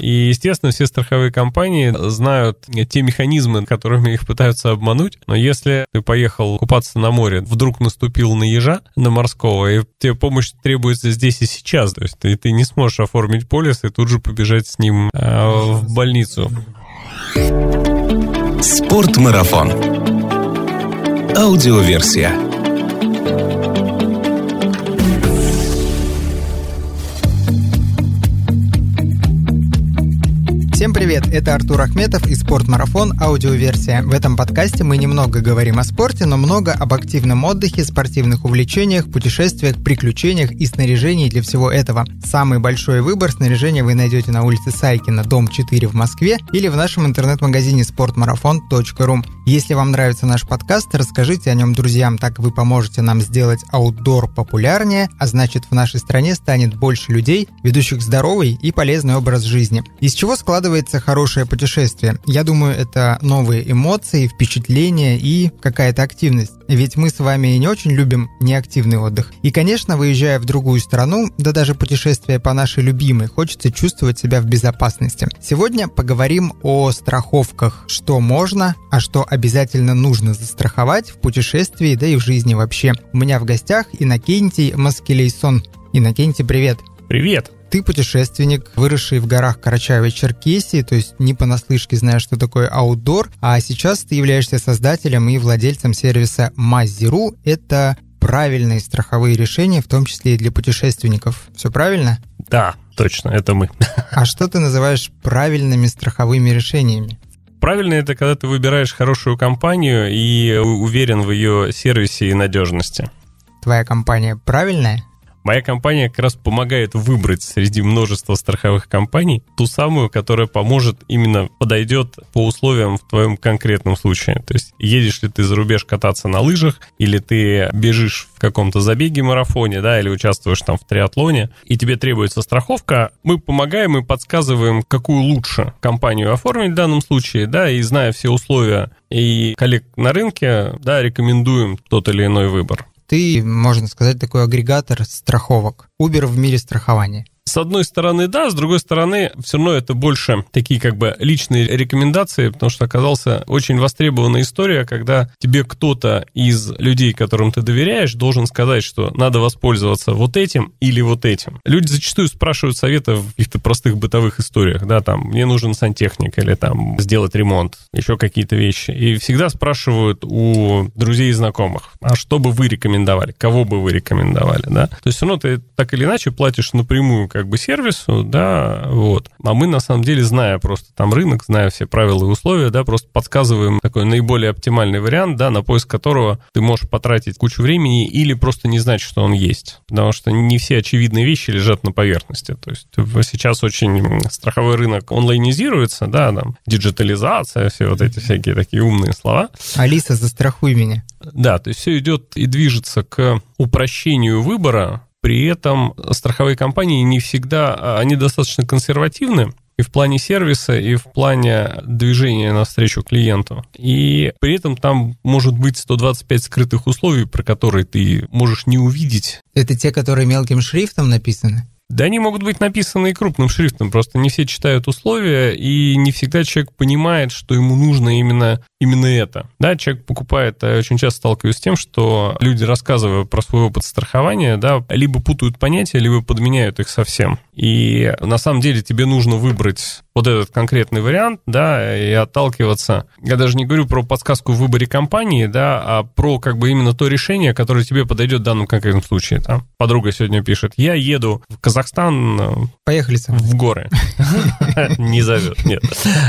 И, естественно, все страховые компании знают те механизмы, которыми их пытаются обмануть. Но если ты поехал купаться на море, вдруг наступил на ежа, на морского, и тебе помощь требуется здесь и сейчас, то есть ты, ты не сможешь оформить полис и тут же побежать с ним э, в больницу. Спортмарафон. Аудиоверсия. Всем привет, это Артур Ахметов и Спортмарафон, аудиоверсия. В этом подкасте мы немного говорим о спорте, но много об активном отдыхе, спортивных увлечениях, путешествиях, приключениях и снаряжении для всего этого. Самый большой выбор снаряжения вы найдете на улице Сайкина, дом 4 в Москве или в нашем интернет-магазине sportmarathon.ru. Если вам нравится наш подкаст, расскажите о нем друзьям, так вы поможете нам сделать аутдор популярнее, а значит в нашей стране станет больше людей, ведущих здоровый и полезный образ жизни. Из чего складывается складывается хорошее путешествие? Я думаю, это новые эмоции, впечатления и какая-то активность. Ведь мы с вами не очень любим неактивный отдых. И, конечно, выезжая в другую страну, да даже путешествие по нашей любимой, хочется чувствовать себя в безопасности. Сегодня поговорим о страховках. Что можно, а что обязательно нужно застраховать в путешествии, да и в жизни вообще. У меня в гостях Иннокентий Маскелейсон. Иннокентий, привет! Привет! Ты путешественник, выросший в горах Карачаева-Черкесии, то есть не понаслышке знаешь, что такое аутдор, а сейчас ты являешься создателем и владельцем сервиса Mazziru. Это правильные страховые решения, в том числе и для путешественников. Все правильно? Да, точно, это мы. А что ты называешь правильными страховыми решениями? Правильно это, когда ты выбираешь хорошую компанию и уверен в ее сервисе и надежности. Твоя компания правильная? Моя компания как раз помогает выбрать среди множества страховых компаний ту самую, которая поможет именно подойдет по условиям в твоем конкретном случае. То есть едешь ли ты за рубеж кататься на лыжах, или ты бежишь в каком-то забеге марафоне, да, или участвуешь там в триатлоне, и тебе требуется страховка, мы помогаем и подсказываем, какую лучше компанию оформить в данном случае, да, и зная все условия и коллег на рынке, да, рекомендуем тот или иной выбор ты, можно сказать, такой агрегатор страховок. Uber в мире страхования. С одной стороны, да, с другой стороны, все равно это больше такие как бы личные рекомендации, потому что оказался очень востребованная история, когда тебе кто-то из людей, которым ты доверяешь, должен сказать, что надо воспользоваться вот этим или вот этим. Люди зачастую спрашивают совета в каких-то простых бытовых историях, да, там, мне нужен сантехник или там сделать ремонт, еще какие-то вещи. И всегда спрашивают у друзей и знакомых, а что бы вы рекомендовали, кого бы вы рекомендовали, да. То есть все равно ты так или иначе платишь напрямую как бы сервису, да, вот. А мы, на самом деле, зная просто там рынок, зная все правила и условия, да, просто подсказываем такой наиболее оптимальный вариант, да, на поиск которого ты можешь потратить кучу времени или просто не знать, что он есть. Потому что не все очевидные вещи лежат на поверхности. То есть сейчас очень страховой рынок онлайнизируется, да, там, диджитализация, все вот эти всякие такие умные слова. Алиса, застрахуй меня. Да, то есть все идет и движется к упрощению выбора, при этом страховые компании не всегда, а, они достаточно консервативны, и в плане сервиса, и в плане движения навстречу клиенту. И при этом там может быть 125 скрытых условий, про которые ты можешь не увидеть. Это те, которые мелким шрифтом написаны? Да они могут быть написаны и крупным шрифтом, просто не все читают условия, и не всегда человек понимает, что ему нужно именно, именно это. Да, человек покупает, я очень часто сталкиваюсь с тем, что люди, рассказывая про свой опыт страхования, да, либо путают понятия, либо подменяют их совсем. И на самом деле тебе нужно выбрать вот этот конкретный вариант, да, и отталкиваться. Я даже не говорю про подсказку в выборе компании, да, а про как бы именно то решение, которое тебе подойдет в данном конкретном случае. Там подруга сегодня пишет, я еду в Казахстан... Э, Поехали со В горы. Не зовет, нет.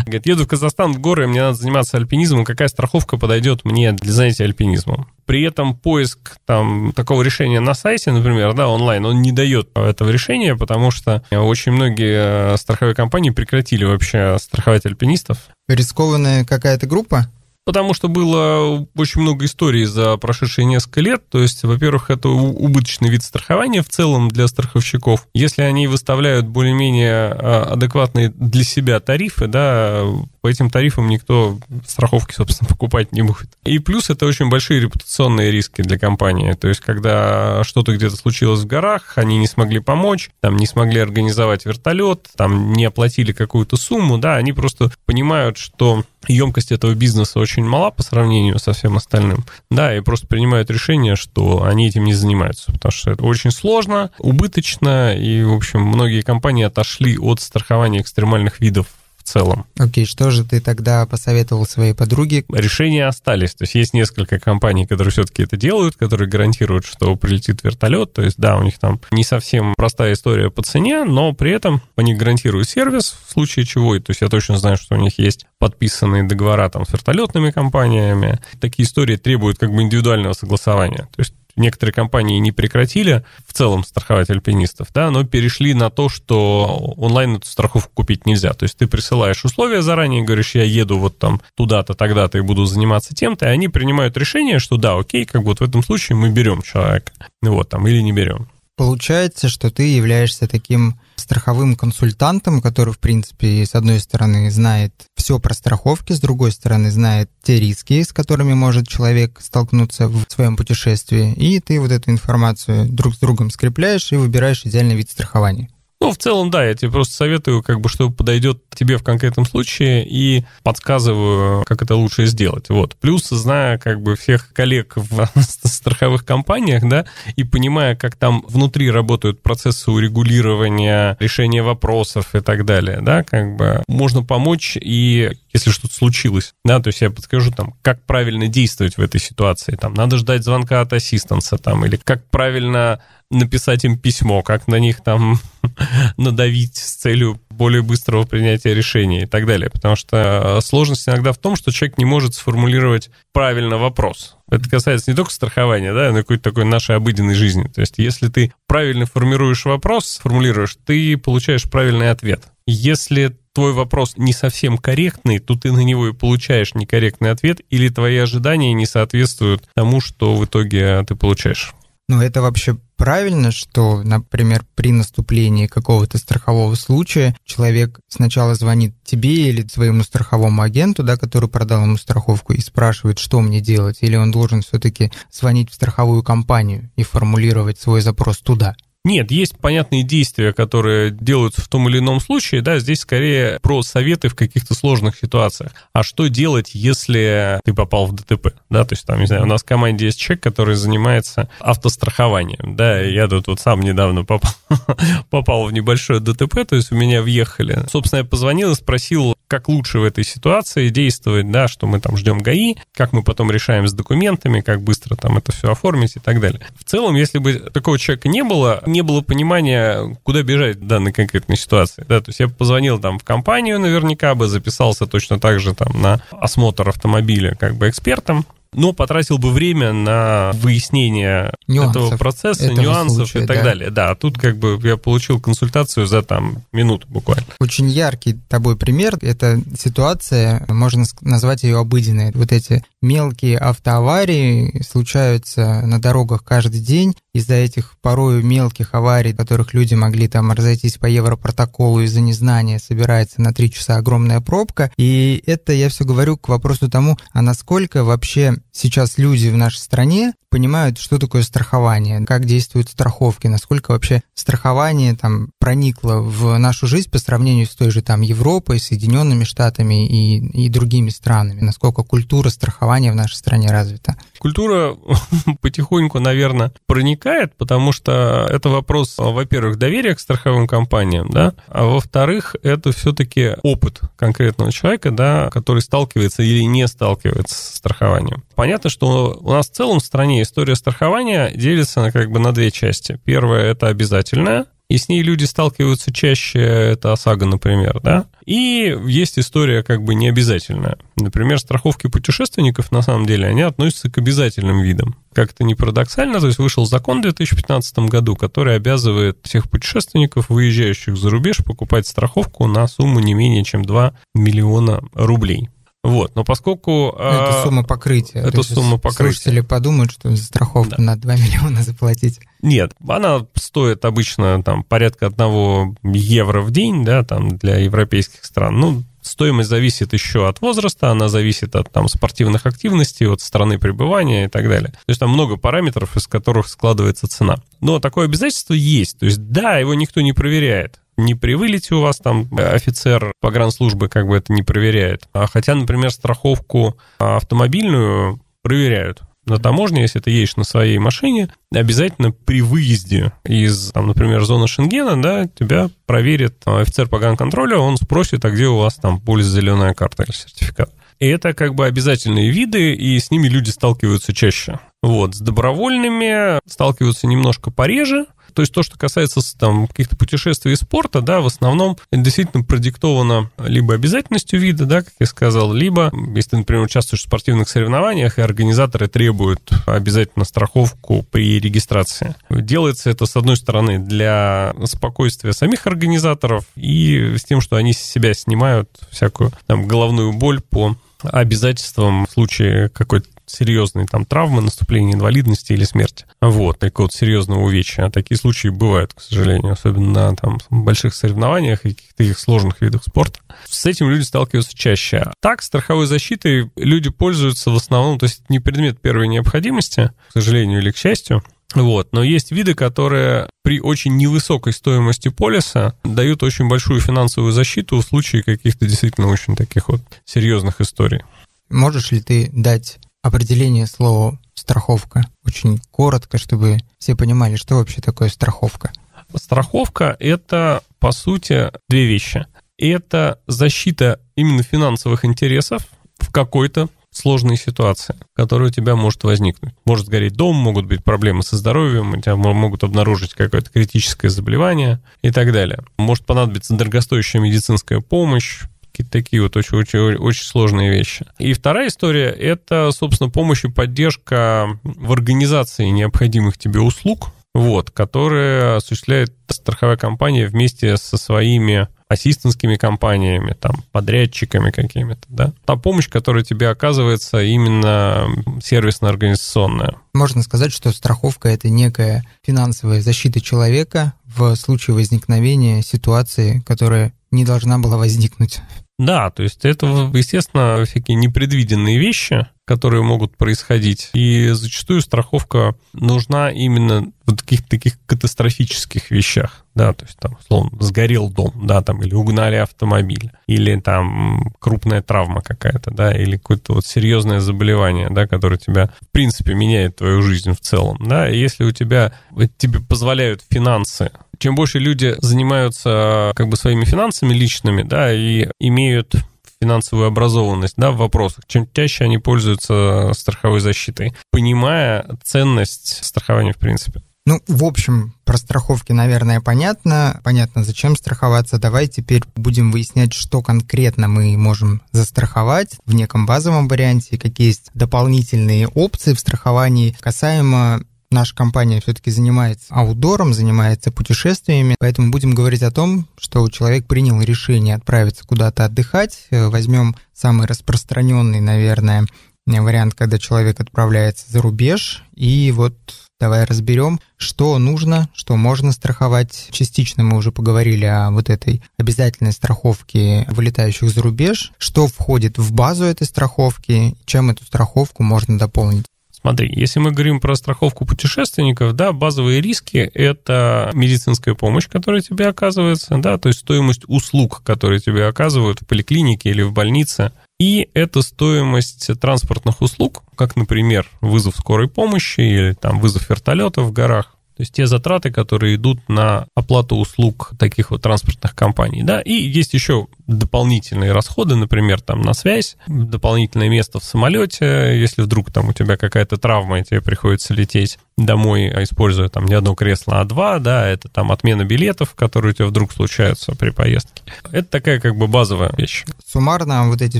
Говорит, еду в Казахстан в горы, мне надо заниматься альпинизмом, какая страховка подойдет мне для занятия альпинизмом? При этом поиск там такого решения на сайте, например, да, онлайн, он не дает этого решения, потому что очень многие э, страховые компании прекратили вообще страховать альпинистов. Рискованная какая-то группа? Потому что было очень много историй за прошедшие несколько лет. То есть, во-первых, это убыточный вид страхования в целом для страховщиков. Если они выставляют более-менее а, адекватные для себя тарифы, да, по этим тарифам никто страховки, собственно, покупать не будет. И плюс это очень большие репутационные риски для компании. То есть, когда что-то где-то случилось в горах, они не смогли помочь, там не смогли организовать вертолет, там не оплатили какую-то сумму, да, они просто понимают, что емкость этого бизнеса очень мала по сравнению со всем остальным, да, и просто принимают решение, что они этим не занимаются, потому что это очень сложно, убыточно, и, в общем, многие компании отошли от страхования экстремальных видов целом. Окей, okay, что же ты тогда посоветовал своей подруге? Решения остались. То есть есть несколько компаний, которые все-таки это делают, которые гарантируют, что прилетит вертолет. То есть, да, у них там не совсем простая история по цене, но при этом они гарантируют сервис в случае чего. То есть я точно знаю, что у них есть подписанные договора там с вертолетными компаниями. Такие истории требуют как бы индивидуального согласования. То есть некоторые компании не прекратили в целом страховать альпинистов, да, но перешли на то, что онлайн эту страховку купить нельзя. То есть ты присылаешь условия заранее, говоришь, я еду вот там туда-то, тогда-то и буду заниматься тем-то, и они принимают решение, что да, окей, как вот в этом случае мы берем человека, вот там, или не берем. Получается, что ты являешься таким страховым консультантом, который, в принципе, с одной стороны знает все про страховки, с другой стороны знает те риски, с которыми может человек столкнуться в своем путешествии, и ты вот эту информацию друг с другом скрепляешь и выбираешь идеальный вид страхования. Ну, в целом, да, я тебе просто советую, как бы, что подойдет тебе в конкретном случае, и подсказываю, как это лучше сделать. Вот. Плюс, зная, как бы, всех коллег в страховых компаниях, да, и понимая, как там внутри работают процессы урегулирования, решения вопросов и так далее, да, как бы, можно помочь и если что-то случилось, да, то есть я подскажу там, как правильно действовать в этой ситуации, там, надо ждать звонка от ассистенса, там, или как правильно написать им письмо, как на них там надавить с целью более быстрого принятия решения и так далее. Потому что э, сложность иногда в том, что человек не может сформулировать правильно вопрос. Это касается не только страхования, да, но и какой-то такой нашей обыденной жизни. То есть если ты правильно формируешь вопрос, формулируешь, ты получаешь правильный ответ. Если твой вопрос не совсем корректный, то ты на него и получаешь некорректный ответ, или твои ожидания не соответствуют тому, что в итоге ты получаешь. Ну, это вообще правильно, что, например, при наступлении какого-то страхового случая человек сначала звонит тебе или своему страховому агенту, да, который продал ему страховку, и спрашивает, что мне делать, или он должен все-таки звонить в страховую компанию и формулировать свой запрос туда? Нет, есть понятные действия, которые делаются в том или ином случае, да, здесь скорее про советы в каких-то сложных ситуациях. А что делать, если ты попал в ДТП, да, то есть там, не знаю, у нас в команде есть человек, который занимается автострахованием, да, я тут вот сам недавно попал, попал в небольшое ДТП, то есть у меня въехали. Собственно, я позвонил и спросил, как лучше в этой ситуации действовать, да, что мы там ждем ГАИ, как мы потом решаем с документами, как быстро там это все оформить и так далее. В целом, если бы такого человека не было, не было понимания, куда бежать в данной конкретной ситуации. Да, то есть я позвонил там в компанию наверняка бы, записался точно так же там на осмотр автомобиля как бы экспертом, но потратил бы время на выяснение нюансов этого процесса, этого нюансов случая, и так да. далее. Да, тут как бы я получил консультацию за там минуту буквально. Очень яркий тобой пример. Это ситуация, можно назвать ее обыденной. Вот эти мелкие автоаварии случаются на дорогах каждый день. Из-за этих порою мелких аварий, которых люди могли там разойтись по европротоколу из-за незнания, собирается на три часа огромная пробка. И это я все говорю к вопросу тому, а насколько вообще сейчас люди в нашей стране понимают, что такое страхование, как действуют страховки, насколько вообще страхование там проникло в нашу жизнь по сравнению с той же там Европой, Соединенными Штатами и, и другими странами, насколько культура страхования в нашей стране развита. Культура потихоньку, наверное, проникает, потому что это вопрос, во-первых, доверия к страховым компаниям, да, а во-вторых, это все-таки опыт конкретного человека, да, который сталкивается или не сталкивается с страхованием. Понятно, что у нас в целом в стране история страхования делится как бы на две части. Первая – это обязательная, и с ней люди сталкиваются чаще, это ОСАГО, например, да. И есть история как бы необязательная. Например, страховки путешественников, на самом деле, они относятся к обязательным видам. Как это не парадоксально, то есть вышел закон в 2015 году, который обязывает всех путешественников, выезжающих за рубеж, покупать страховку на сумму не менее чем 2 миллиона рублей. Вот, но поскольку... Это сумма покрытия. Это сумма покрытия. Слушатели подумают, что за страховку да. на 2 миллиона заплатить. Нет, она стоит обычно там порядка 1 евро в день, да, там для европейских стран. Ну, Стоимость зависит еще от возраста, она зависит от там, спортивных активностей, от страны пребывания и так далее. То есть там много параметров, из которых складывается цена. Но такое обязательство есть. То есть да, его никто не проверяет. Не при вылете у вас там офицер погранслужбы как бы это не проверяет. А хотя, например, страховку автомобильную проверяют на таможне, если ты едешь на своей машине, обязательно при выезде из, там, например, зоны Шенгена, да, тебя проверит офицер погранконтроля, он спросит, а где у вас там полис зеленая карта или сертификат. И это как бы обязательные виды, и с ними люди сталкиваются чаще. Вот, с добровольными сталкиваются немножко пореже, то есть то, что касается там каких-то путешествий и спорта, да, в основном действительно продиктовано либо обязательностью вида, да, как я сказал, либо, если ты, например, участвуешь в спортивных соревнованиях, и организаторы требуют обязательно страховку при регистрации. Делается это, с одной стороны, для спокойствия самих организаторов и с тем, что они с себя снимают всякую там головную боль по обязательствам в случае какой-то серьезной там травмы, наступления инвалидности или смерти. Вот, такого вот серьезного увечья. А такие случаи бывают, к сожалению, особенно на там больших сожалениях и каких-то их сложных видах спорта. С этим люди сталкиваются чаще. Так, страховой защитой люди пользуются в основном, то есть не предмет первой необходимости, к сожалению или к счастью, вот. Но есть виды, которые при очень невысокой стоимости полиса дают очень большую финансовую защиту в случае каких-то действительно очень таких вот серьезных историй. Можешь ли ты дать определение слова страховка? Очень коротко, чтобы все понимали, что вообще такое страховка. Страховка — это, по сути, две вещи. Это защита именно финансовых интересов в какой-то сложной ситуации, которая у тебя может возникнуть. Может сгореть дом, могут быть проблемы со здоровьем, у тебя могут обнаружить какое-то критическое заболевание и так далее. Может понадобиться дорогостоящая медицинская помощь, какие-то такие вот очень, очень, очень сложные вещи. И вторая история — это, собственно, помощь и поддержка в организации необходимых тебе услуг, вот, которые осуществляет страховая компания вместе со своими ассистентскими компаниями, там, подрядчиками какими-то, да. Та помощь, которая тебе оказывается именно сервисно-организационная. Можно сказать, что страховка — это некая финансовая защита человека в случае возникновения ситуации, которая не должна была возникнуть. Да, то есть это, естественно, всякие непредвиденные вещи, которые могут происходить. И зачастую страховка нужна именно в таких таких катастрофических вещах, да, то есть там, условно, сгорел дом, да, там, или угнали автомобиль, или там крупная травма какая-то, да, или какое-то вот серьезное заболевание, да, которое тебя, в принципе, меняет твою жизнь в целом, да, и если у тебя, тебе позволяют финансы чем больше люди занимаются как бы своими финансами личными, да, и имеют финансовую образованность да, в вопросах, чем чаще они пользуются страховой защитой, понимая ценность страхования в принципе. Ну, в общем, про страховки, наверное, понятно. Понятно, зачем страховаться. Давай теперь будем выяснять, что конкретно мы можем застраховать в неком базовом варианте, какие есть дополнительные опции в страховании касаемо наша компания все-таки занимается аутдором, занимается путешествиями, поэтому будем говорить о том, что человек принял решение отправиться куда-то отдыхать. Э, возьмем самый распространенный, наверное, вариант, когда человек отправляется за рубеж. И вот давай разберем, что нужно, что можно страховать. Частично мы уже поговорили о вот этой обязательной страховке вылетающих за рубеж, что входит в базу этой страховки, чем эту страховку можно дополнить. Смотри, если мы говорим про страховку путешественников, да, базовые риски – это медицинская помощь, которая тебе оказывается, да, то есть стоимость услуг, которые тебе оказывают в поликлинике или в больнице, и это стоимость транспортных услуг, как, например, вызов скорой помощи или там вызов вертолета в горах, то есть те затраты, которые идут на оплату услуг таких вот транспортных компаний. Да? И есть еще дополнительные расходы, например, там на связь, дополнительное место в самолете, если вдруг там у тебя какая-то травма, и тебе приходится лететь домой, используя там не одно кресло, а два, да, это там отмена билетов, которые у тебя вдруг случаются при поездке. Это такая как бы базовая вещь. Суммарно вот эти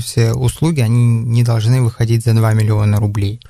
все услуги, они не должны выходить за 2 миллиона рублей.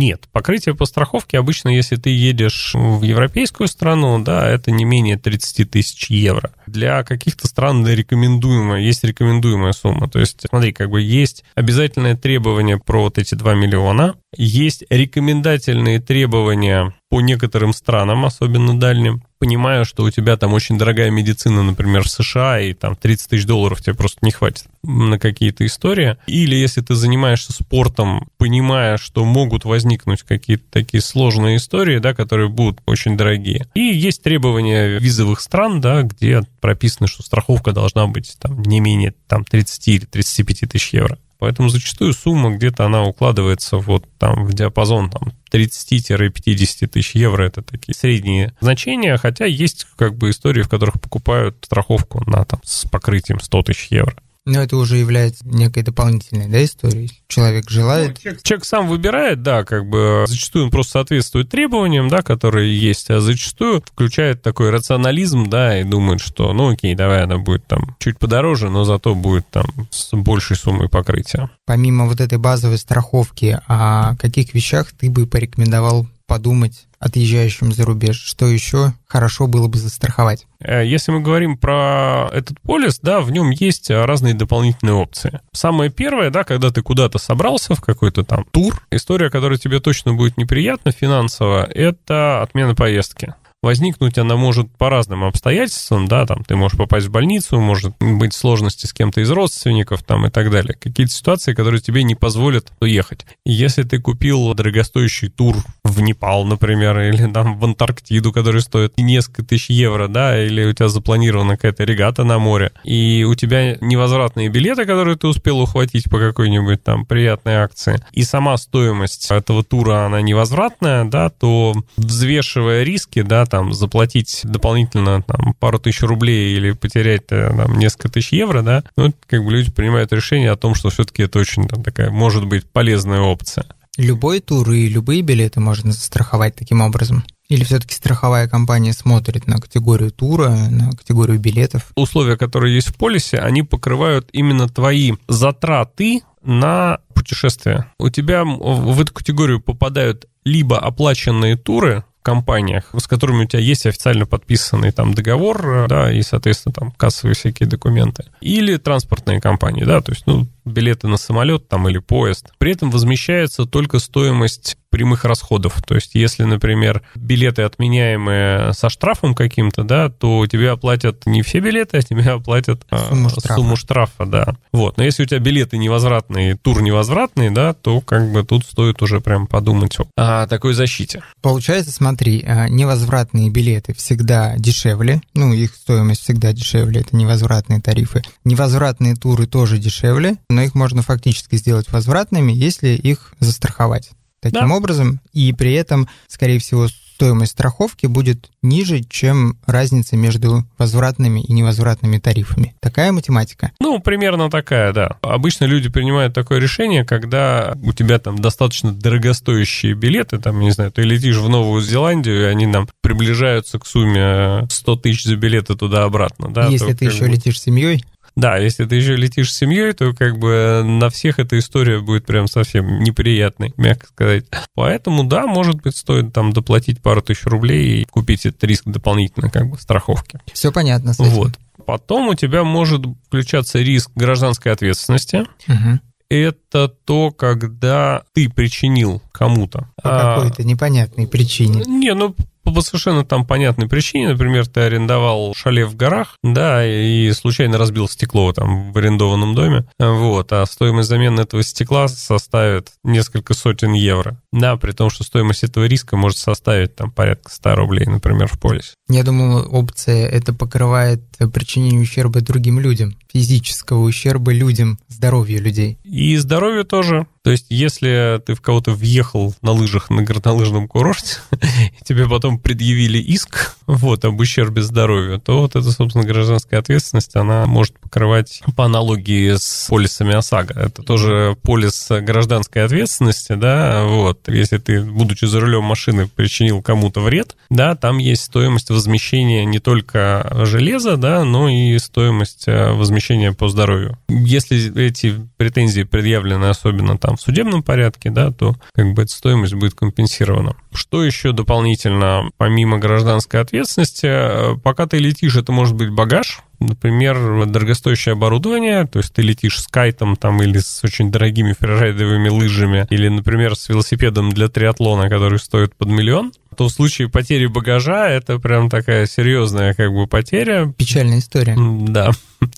Нет, покрытие по страховке обычно, если ты едешь в европейскую страну, да, это не менее 30 тысяч евро. Для каких-то стран рекомендуемая, есть рекомендуемая сумма. То есть, смотри, как бы есть обязательное требование про вот эти 2 миллиона, есть рекомендательные требования по некоторым странам, особенно дальним, понимая, что у тебя там очень дорогая медицина, например, в США, и там 30 тысяч долларов тебе просто не хватит на какие-то истории. Или если ты занимаешься спортом, понимая, что могут возникнуть какие-то такие сложные истории, да, которые будут очень дорогие. И есть требования визовых стран, да, где прописано, что страховка должна быть там не менее там 30 или 35 тысяч евро. Поэтому зачастую сумма где-то она укладывается вот там в диапазон там 30-50 тысяч евро. Это такие средние значения, хотя есть как бы истории, в которых покупают страховку на там с покрытием 100 тысяч евро. Но это уже является некой дополнительной да, историей. Человек желает... Ну, человек, сам выбирает, да, как бы зачастую он просто соответствует требованиям, да, которые есть, а зачастую включает такой рационализм, да, и думает, что, ну окей, давай она будет там чуть подороже, но зато будет там с большей суммой покрытия. Помимо вот этой базовой страховки, о каких вещах ты бы порекомендовал подумать отъезжающим за рубеж? Что еще хорошо было бы застраховать? Э, если мы говорим про этот полис, да, в нем есть разные дополнительные опции. Самое первое, да, когда ты куда-то собрался в какой-то там тур, история, которая тебе точно будет неприятна финансово, это отмена поездки. Возникнуть она может по разным обстоятельствам, да, там ты можешь попасть в больницу, может быть сложности с кем-то из родственников там и так далее. Какие-то ситуации, которые тебе не позволят уехать. если ты купил дорогостоящий тур в Непал, например, или там в Антарктиду, который стоит несколько тысяч евро, да, или у тебя запланирована какая-то регата на море, и у тебя невозвратные билеты, которые ты успел ухватить по какой-нибудь там приятной акции, и сама стоимость этого тура, она невозвратная, да, то взвешивая риски, да, там заплатить дополнительно там, пару тысяч рублей или потерять э, там, несколько тысяч евро, да, ну, как бы люди принимают решение о том, что все-таки это очень там, такая, может быть, полезная опция. Любой тур и любые билеты можно застраховать таким образом? Или все-таки страховая компания смотрит на категорию тура, на категорию билетов? Условия, которые есть в полисе, они покрывают именно твои затраты на путешествие. У тебя в эту категорию попадают либо оплаченные туры, компаниях, с которыми у тебя есть официально подписанный там договор, да, и, соответственно, там кассовые всякие документы. Или транспортные компании, да, то есть, ну, билеты на самолет там или поезд. При этом возмещается только стоимость прямых расходов. То есть, если, например, билеты отменяемые со штрафом каким-то, да, то тебе оплатят не все билеты, а тебе оплатят а, сумму, а, штрафа. сумму штрафа, да. Вот. Но если у тебя билеты невозвратные, тур невозвратный, да, то как бы тут стоит уже прям подумать о такой защите. Получается, смотри, а, невозвратные билеты всегда дешевле, ну, их стоимость всегда дешевле, это невозвратные тарифы. Невозвратные туры тоже дешевле, но их можно фактически сделать возвратными, если их застраховать таким да. образом, и при этом, скорее всего, стоимость страховки будет ниже, чем разница между возвратными и невозвратными тарифами. Такая математика? Ну, примерно такая, да. Обычно люди принимают такое решение, когда у тебя там достаточно дорогостоящие билеты, там, не знаю, ты летишь в Новую Зеландию, и они там приближаются к сумме 100 тысяч за билеты туда-обратно, да. Если ты еще бы... летишь с семьей? Да, если ты еще летишь с семьей, то как бы на всех эта история будет прям совсем неприятной, мягко сказать. Поэтому, да, может быть, стоит там доплатить пару тысяч рублей и купить этот риск дополнительно, как бы, страховки. Все понятно с этим. Вот. Потом у тебя может включаться риск гражданской ответственности. Угу это то, когда ты причинил кому-то. По какой-то непонятной причине. Не, ну по совершенно там понятной причине, например, ты арендовал шале в горах, да, и случайно разбил стекло там в арендованном доме, вот, а стоимость замены этого стекла составит несколько сотен евро. Да, при том, что стоимость этого риска может составить там порядка 100 рублей, например, в полисе. Я думаю, опция это покрывает причинение ущерба другим людям, физического ущерба людям, здоровью людей. И здоровью тоже. То есть, если ты в кого-то въехал на лыжах на горнолыжном курорте, и тебе потом предъявили иск вот, об ущербе здоровью, то вот эта, собственно, гражданская ответственность, она может покрывать по аналогии с полисами ОСАГО. Это тоже полис гражданской ответственности, да, вот. Если ты, будучи за рулем машины, причинил кому-то вред, да, там есть стоимость возмещения не только железа, да, но и стоимость э, возмещения по здоровью. Если эти претензии предъявлены особенно там в судебном порядке, да, то как бы эта стоимость будет компенсирована. Что еще дополнительно, помимо гражданской ответственности, э, пока ты летишь, это может быть багаж, например, дорогостоящее оборудование, то есть ты летишь с кайтом там или с очень дорогими фрирайдовыми лыжами, или, например, с велосипедом для триатлона, который стоит под миллион, то в случае потери багажа это прям такая серьезная как бы потеря. Печальная история. Да.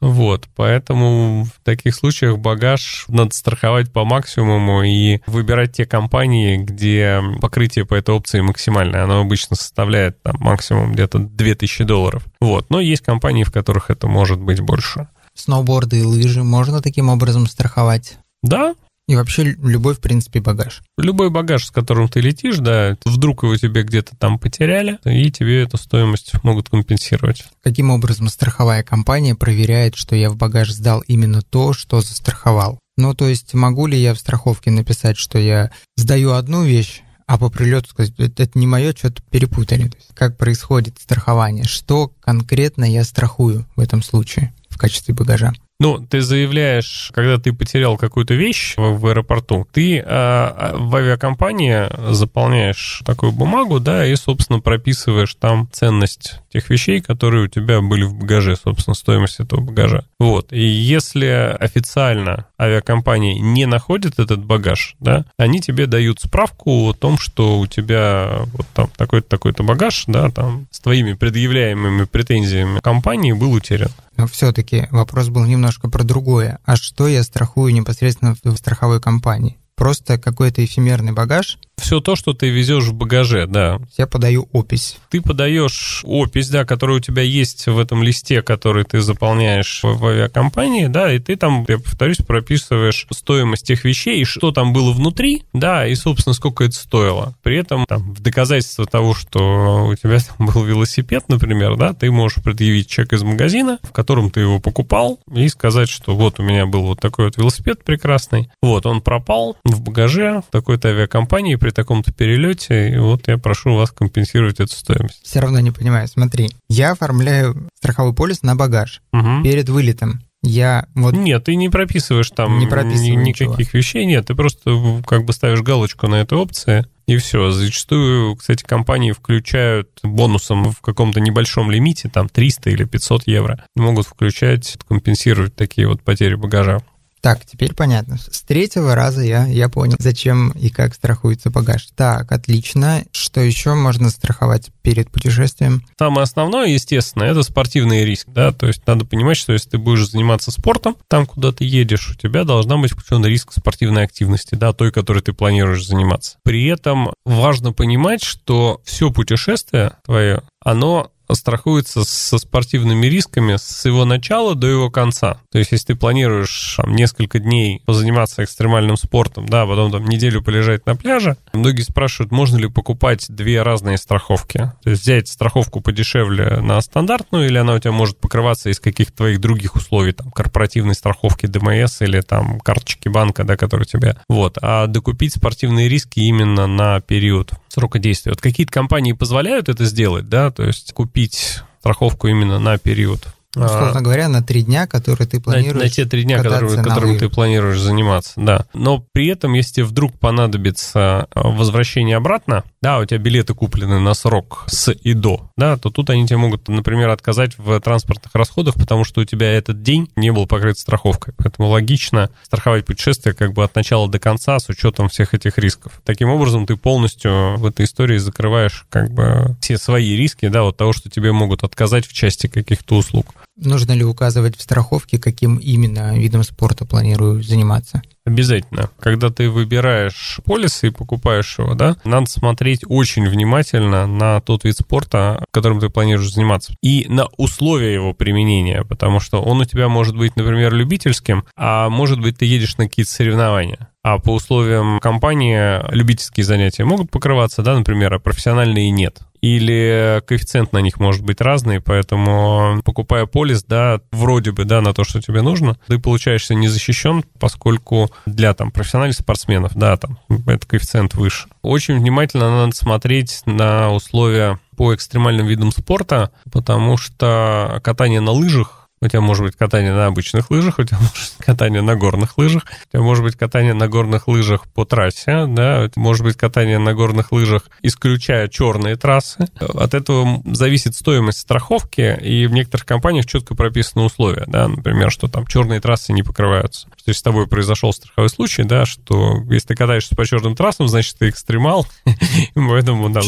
Вот, поэтому в таких случаях багаж надо страховать по максимуму и выбирать те компании, где покрытие по этой опции максимальное. Оно обычно составляет там максимум где-то 2000 долларов. Вот, но есть компании, в которых это может быть больше. Сноуборды и лыжи можно таким образом страховать? Да, и вообще любой, в принципе, багаж. Любой багаж, с которым ты летишь, да, вдруг его тебе где-то там потеряли, и тебе эту стоимость могут компенсировать. Каким образом страховая компания проверяет, что я в багаж сдал именно то, что застраховал? Ну, то есть могу ли я в страховке написать, что я сдаю одну вещь, а по прилету сказать, это, это не мое, что-то перепутали. То есть, как происходит страхование? Что конкретно я страхую в этом случае в качестве багажа? Ну, ты заявляешь, когда ты потерял какую-то вещь в, в аэропорту, ты э, в авиакомпании заполняешь такую бумагу, да, и, собственно, прописываешь там ценность тех вещей, которые у тебя были в багаже, собственно, стоимость этого багажа. Вот. И если официально авиакомпания не находит этот багаж, да, они тебе дают справку о том, что у тебя вот там такой-то такой-то багаж, да, там с твоими предъявляемыми претензиями компании был утерян. Но все-таки вопрос был немножко про другое. А что я страхую непосредственно в страховой компании? Просто какой-то эфемерный багаж, все то, что ты везешь в багаже, да. Я подаю опись. Ты подаешь опись, да, которая у тебя есть в этом листе, который ты заполняешь в авиакомпании, да, и ты там, я повторюсь, прописываешь стоимость тех вещей, что там было внутри, да, и, собственно, сколько это стоило. При этом, там, в доказательство того, что у тебя там был велосипед, например, да, ты можешь предъявить чек из магазина, в котором ты его покупал, и сказать, что вот у меня был вот такой вот велосипед прекрасный, вот, он пропал в багаже такой-то авиакомпании, при таком-то перелете, и вот я прошу вас компенсировать эту стоимость. Все равно не понимаю. Смотри, я оформляю страховой полис на багаж угу. перед вылетом. Я вот... Нет, ты не прописываешь там не ни, никаких ничего. вещей, нет, ты просто как бы ставишь галочку на этой опции, и все. Зачастую, кстати, компании включают бонусом в каком-то небольшом лимите, там 300 или 500 евро, могут включать, компенсировать такие вот потери багажа. Так, теперь понятно. С третьего раза я, я понял, зачем и как страхуется багаж. Так, отлично. Что еще можно страховать перед путешествием? Самое основное, естественно, это спортивный риск. Да? То есть надо понимать, что если ты будешь заниматься спортом, там, куда ты едешь, у тебя должна быть включен риск спортивной активности, да, той, которой ты планируешь заниматься. При этом важно понимать, что все путешествие твое, оно страхуется со спортивными рисками с его начала до его конца. То есть, если ты планируешь там, несколько дней позаниматься экстремальным спортом, да, потом там неделю полежать на пляже, многие спрашивают, можно ли покупать две разные страховки. То есть взять страховку подешевле на стандартную, или она у тебя может покрываться из каких-то твоих других условий, там, корпоративной страховки ДМС или там карточки банка, да, которые у тебя. Вот. А докупить спортивные риски именно на период срока действия. Вот какие-то компании позволяют это сделать, да, то есть купить страховку именно на период ну, условно а, говоря, на три дня, которые ты планируешь. На, на те три дня, которые, которым ты планируешь заниматься, да. Но при этом, если вдруг понадобится а, возвращение обратно, да, у тебя билеты куплены на срок с и до, да, то тут они тебе могут, например, отказать в транспортных расходах, потому что у тебя этот день не был покрыт страховкой. Поэтому логично страховать путешествие как бы от начала до конца с учетом всех этих рисков. Таким образом, ты полностью в этой истории закрываешь как бы все свои риски, да, от того, что тебе могут отказать в части каких-то услуг. Нужно ли указывать в страховке, каким именно видом спорта планирую заниматься? Обязательно. Когда ты выбираешь полис и покупаешь его, да, надо смотреть очень внимательно на тот вид спорта, которым ты планируешь заниматься, и на условия его применения, потому что он у тебя может быть, например, любительским, а может быть, ты едешь на какие-то соревнования. А по условиям компании любительские занятия могут покрываться, да, например, а профессиональные нет или коэффициент на них может быть разный, поэтому покупая полис, да, вроде бы, да, на то, что тебе нужно, ты получаешься не защищен, поскольку для там профессиональных спортсменов, да, там этот коэффициент выше. Очень внимательно надо смотреть на условия по экстремальным видам спорта, потому что катание на лыжах У тебя может быть катание на обычных лыжах, у тебя может быть катание на горных лыжах, у тебя может быть катание на горных лыжах по трассе, да, может быть катание на горных лыжах, исключая черные трассы. От этого зависит стоимость страховки, и в некоторых компаниях четко прописаны условия, да, например, что там черные трассы не покрываются. То есть с тобой произошел страховой случай, да, что если ты катаешься по черным трассам, значит, ты экстремал, поэтому там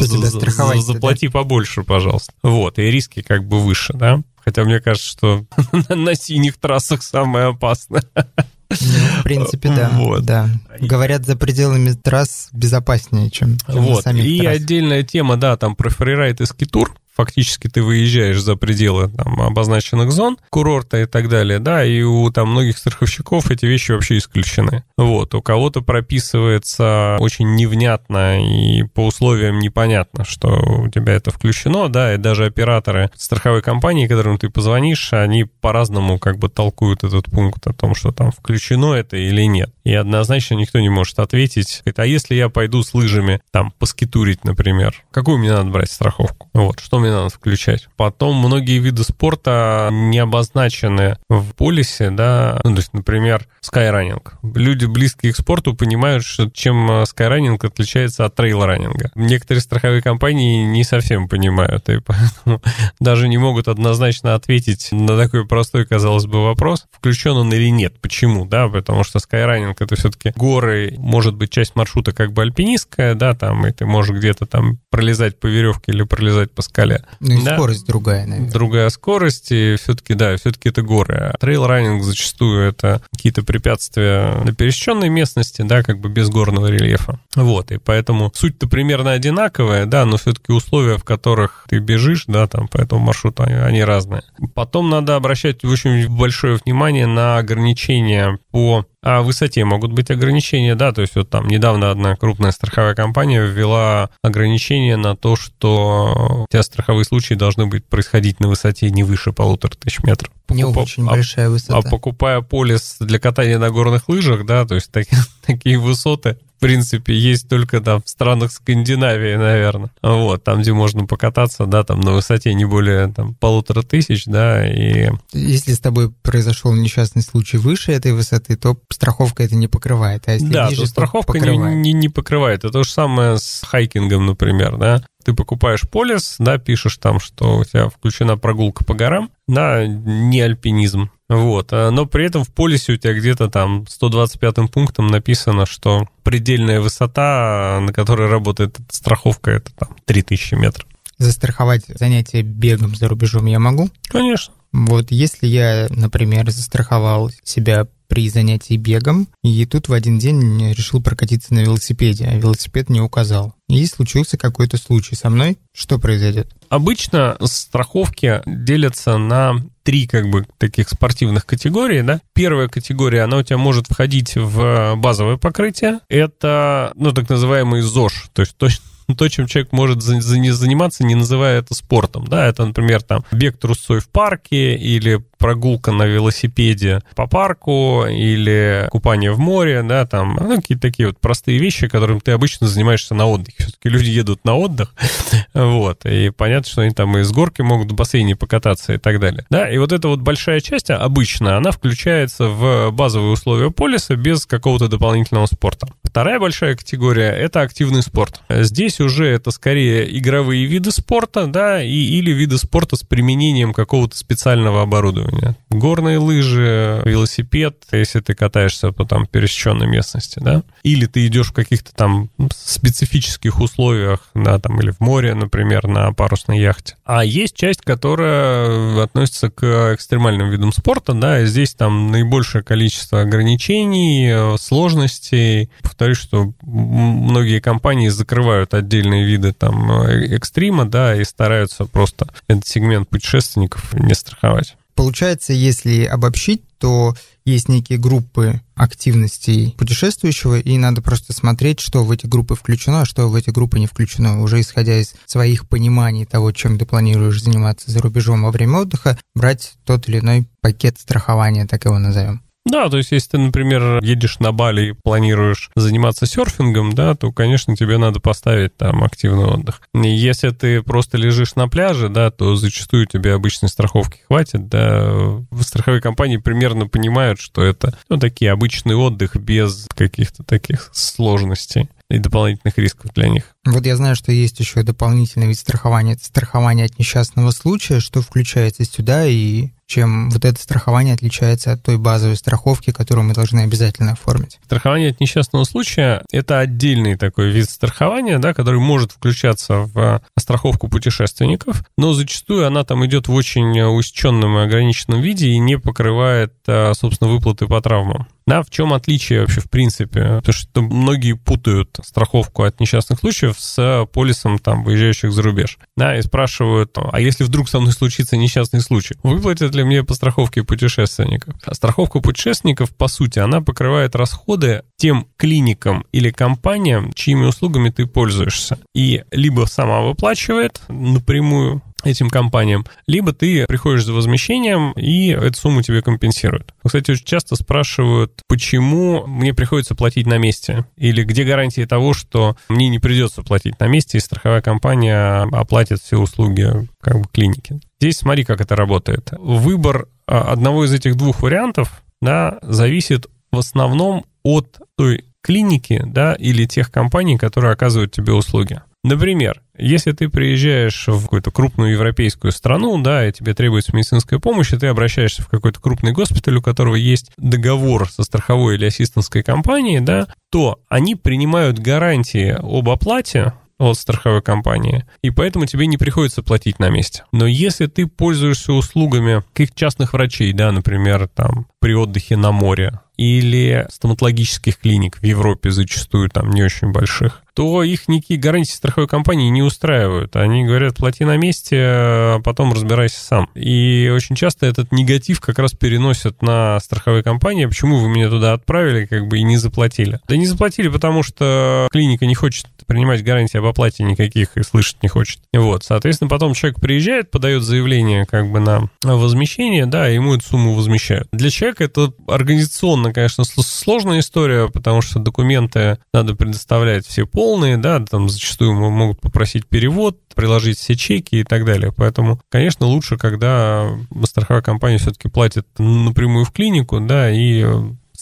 заплати побольше, пожалуйста. Вот, и риски как бы выше, да. Хотя мне кажется, что на синих трассах самое опасное. Ну, в принципе, да. Вот. да. Говорят, за пределами трасс безопаснее, чем, чем вот. на самих И трасс. отдельная тема, да, там про фрирайд и скитур фактически ты выезжаешь за пределы там, обозначенных зон, курорта и так далее, да, и у там многих страховщиков эти вещи вообще исключены. Вот, у кого-то прописывается очень невнятно и по условиям непонятно, что у тебя это включено, да, и даже операторы страховой компании, которым ты позвонишь, они по-разному как бы толкуют этот пункт о том, что там включено это или нет. И однозначно никто не может ответить, а если я пойду с лыжами там поскитурить, например, какую мне надо брать страховку? Вот, что мне надо включать. Потом многие виды спорта не обозначены в полисе, да, ну, то есть, например, скайранинг. Люди, близкие к спорту, понимают, что чем скайранинг отличается от трейл-раннинга. Некоторые страховые компании не совсем понимают, и поэтому даже не могут однозначно ответить на такой простой, казалось бы, вопрос, включен он или нет. Почему, да, потому что скайранинг это все-таки горы, может быть, часть маршрута как бы альпинистская, да, там, и ты можешь где-то там пролезать по веревке или пролезать по скале. Ну и да. скорость другая, наверное. Другая скорость, и все-таки, да, все-таки это горы. trail running зачастую это какие-то препятствия на пересеченной местности, да, как бы без горного рельефа. Вот, и поэтому суть-то примерно одинаковая, да, но все-таки условия, в которых ты бежишь, да, там по этому маршруту, они, они разные. Потом надо обращать очень большое внимание на ограничения по а высоте могут быть ограничения, да, то есть вот там недавно одна крупная страховая компания ввела ограничение на то, что у тебя страховые случаи должны быть происходить на высоте не выше полутора тысяч метров. Не Покуп... очень большая высота. А покупая полис для катания на горных лыжах, да, то есть так, такие высоты принципе, есть только там в странах Скандинавии, наверное. Вот, там, где можно покататься, да, там на высоте не более там полутора тысяч, да, и... Если с тобой произошел несчастный случай выше этой высоты, то страховка это не покрывает, а если да, ниже, то страховка то не, не, не покрывает. Это то же самое с хайкингом, например, да. Ты покупаешь полис, да, пишешь там, что у тебя включена прогулка по горам, да, не альпинизм, вот. А, но при этом в полисе у тебя где-то там 125-м пунктом написано, что предельная высота, на которой работает страховка, это там 3000 метров. Застраховать занятие бегом за рубежом я могу? Конечно. Вот если я, например, застраховал себя при занятии бегом, и тут в один день решил прокатиться на велосипеде, а велосипед не указал. И случился какой-то случай со мной, что произойдет? Обычно страховки делятся на три как бы таких спортивных категории, да. Первая категория, она у тебя может входить в базовое покрытие. Это, ну, так называемый ЗОЖ, то есть точно то, чем человек может заниматься, не называя это спортом. Да, это, например, там бег трусцой в парке или прогулка на велосипеде по парку или купание в море, да, там, ну, какие-то такие вот простые вещи, которым ты обычно занимаешься на отдыхе. Все-таки люди едут на отдых, вот, и понятно, что они там и с горки могут в бассейне покататься и так далее. Да, и вот эта вот большая часть обычно, она включается в базовые условия полиса без какого-то дополнительного спорта. Вторая большая категория — это активный спорт. Здесь уже это скорее игровые виды спорта, да, и, или виды спорта с применением какого-то специального оборудования оборудования. Горные лыжи, велосипед, если ты катаешься по там пересеченной местности, да, или ты идешь в каких-то там специфических условиях, да, там, или в море, например, на парусной яхте. А есть часть, которая относится к экстремальным видам спорта, да, и здесь там наибольшее количество ограничений, сложностей. Повторюсь, что многие компании закрывают отдельные виды там экстрима, да, и стараются просто этот сегмент путешественников не страховать. Получается, если обобщить, то есть некие группы активностей путешествующего, и надо просто смотреть, что в эти группы включено, а что в эти группы не включено. Уже исходя из своих пониманий того, чем ты планируешь заниматься за рубежом во время отдыха, брать тот или иной пакет страхования, так его назовем. Да, то есть если ты, например, едешь на Бали и планируешь заниматься серфингом, да, то, конечно, тебе надо поставить там активный отдых. Если ты просто лежишь на пляже, да, то зачастую тебе обычной страховки хватит, да. В страховой компании примерно понимают, что это, ну, такие обычный отдых без каких-то таких сложностей и дополнительных рисков для них. Вот я знаю, что есть еще дополнительный вид страхования. Это страхование от несчастного случая, что включается сюда и чем вот это страхование отличается от той базовой страховки, которую мы должны обязательно оформить. Страхование от несчастного случая – это отдельный такой вид страхования, да, который может включаться в страховку путешественников, но зачастую она там идет в очень усеченном и ограниченном виде и не покрывает, а, собственно, выплаты по травмам. Да, в чем отличие вообще в принципе? Потому что многие путают страховку от несчастных случаев с полисом там выезжающих за рубеж. Да, и спрашивают, а если вдруг со мной случится несчастный случай, выплатят ли мне по страховке путешественников? А страховка путешественников, по сути, она покрывает расходы тем клиникам или компаниям, чьими услугами ты пользуешься. И либо сама выплачивает напрямую этим компаниям, либо ты приходишь за возмещением, и эту сумму тебе компенсируют. Кстати, очень часто спрашивают, почему мне приходится платить на месте, или где гарантии того, что мне не придется платить на месте, и страховая компания оплатит все услуги как бы клиники. Здесь смотри, как это работает. Выбор а, одного из этих двух вариантов да, зависит в основном от той клиники да, или тех компаний, которые оказывают тебе услуги. Например, если ты приезжаешь в какую-то крупную европейскую страну, да, и тебе требуется медицинская помощь, и ты обращаешься в какой-то крупный госпиталь, у которого есть договор со страховой или ассистентской компанией, да, то они принимают гарантии об оплате от страховой компании, и поэтому тебе не приходится платить на месте. Но если ты пользуешься услугами каких-то частных врачей, да, например, там, при отдыхе на море, или стоматологических клиник в Европе зачастую там не очень больших, то их никакие гарантии страховой компании не устраивают. Они говорят, плати на месте, а потом разбирайся сам. И очень часто этот негатив как раз переносят на страховые компании. Почему вы меня туда отправили, как бы и не заплатили? Да не заплатили, потому что клиника не хочет принимать гарантии об оплате никаких и слышать не хочет. Вот, соответственно, потом человек приезжает, подает заявление как бы на возмещение, да, и ему эту сумму возмещают. Для человека это организационно, конечно, сложная история, потому что документы надо предоставлять все полные, да, там зачастую могут попросить перевод, приложить все чеки и так далее. Поэтому, конечно, лучше, когда страховая компания все-таки платит напрямую в клинику, да, и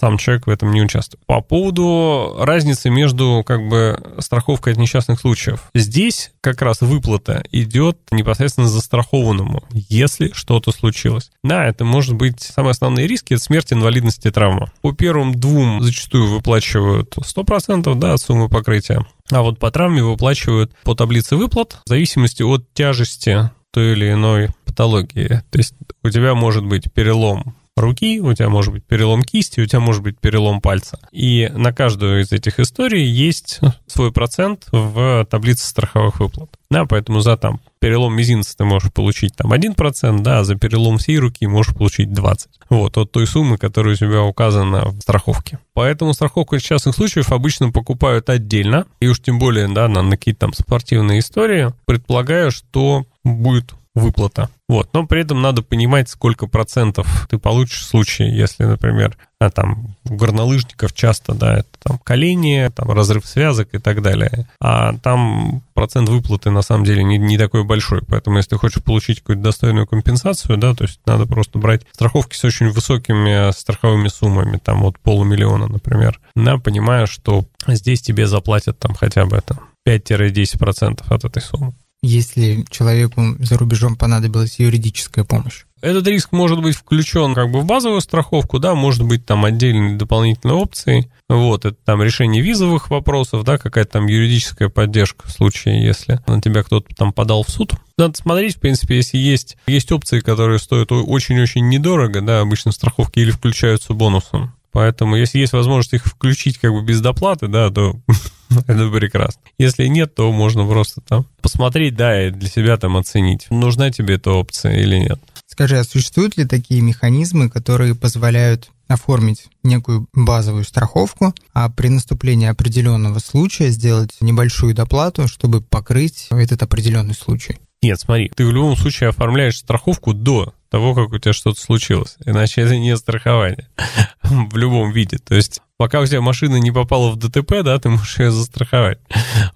сам человек в этом не участвует. По поводу разницы между как бы страховкой от несчастных случаев. Здесь как раз выплата идет непосредственно застрахованному, если что-то случилось. Да, это может быть самые основные риски, это смерть, инвалидность и травма. По первым двум зачастую выплачивают 100% да, от суммы покрытия. А вот по травме выплачивают по таблице выплат в зависимости от тяжести той или иной патологии. То есть у тебя может быть перелом руки, у тебя может быть перелом кисти, у тебя может быть перелом пальца. И на каждую из этих историй есть свой процент в таблице страховых выплат. Да, поэтому за там перелом мизинца ты можешь получить там 1%, да, а за перелом всей руки можешь получить 20%. Вот, от той суммы, которая у тебя указана в страховке. Поэтому страховку частных случаев обычно покупают отдельно, и уж тем более, да, на, какие-то там спортивные истории, предполагаю, что будет выплата. Вот, но при этом надо понимать, сколько процентов ты получишь в случае, если, например, а там у горнолыжников часто, да, это там колени, там разрыв связок и так далее. А там процент выплаты на самом деле не, не такой большой. Поэтому если ты хочешь получить какую-то достойную компенсацию, да, то есть надо просто брать страховки с очень высокими страховыми суммами, там от полумиллиона, например, да, понимая, что здесь тебе заплатят там хотя бы это 5-10% от этой суммы если человеку за рубежом понадобилась юридическая помощь. Этот риск может быть включен как бы в базовую страховку, да, может быть там отдельной дополнительной опцией. Вот, это там решение визовых вопросов, да, какая-то там юридическая поддержка в случае, если на тебя кто-то там подал в суд. Надо смотреть, в принципе, если есть, есть опции, которые стоят очень-очень недорого, да, обычно страховки или включаются бонусом. Поэтому, если есть возможность их включить как бы без доплаты, да, то это прекрасно. Если нет, то можно просто там посмотреть, да, и для себя там оценить, нужна тебе эта опция или нет. Скажи, а существуют ли такие механизмы, которые позволяют оформить некую базовую страховку, а при наступлении определенного случая сделать небольшую доплату, чтобы покрыть этот определенный случай? Нет, смотри, ты в любом случае оформляешь страховку до того, как у тебя что-то случилось. Иначе это не страхование. в любом виде. То есть пока у тебя машина не попала в ДТП, да, ты можешь ее застраховать.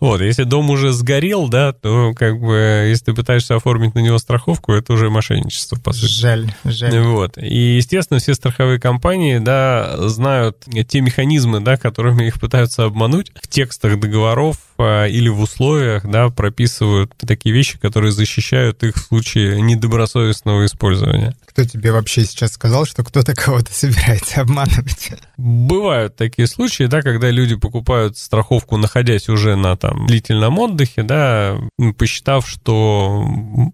Вот, если дом уже сгорел, да, то как бы, если ты пытаешься оформить на него страховку, это уже мошенничество, по сути. Жаль, жаль. Вот. И, естественно, все страховые компании, да, знают те механизмы, да, которыми их пытаются обмануть. В текстах договоров а, или в условиях, да, прописывают такие вещи, которые защищают их в случае недобросовестного использования. Кто тебе вообще сейчас сказал, что кто-то кого-то собирается обманывать? Бывают такие случаи, да, когда люди покупают страховку, находясь уже на там длительном отдыхе, да, посчитав, что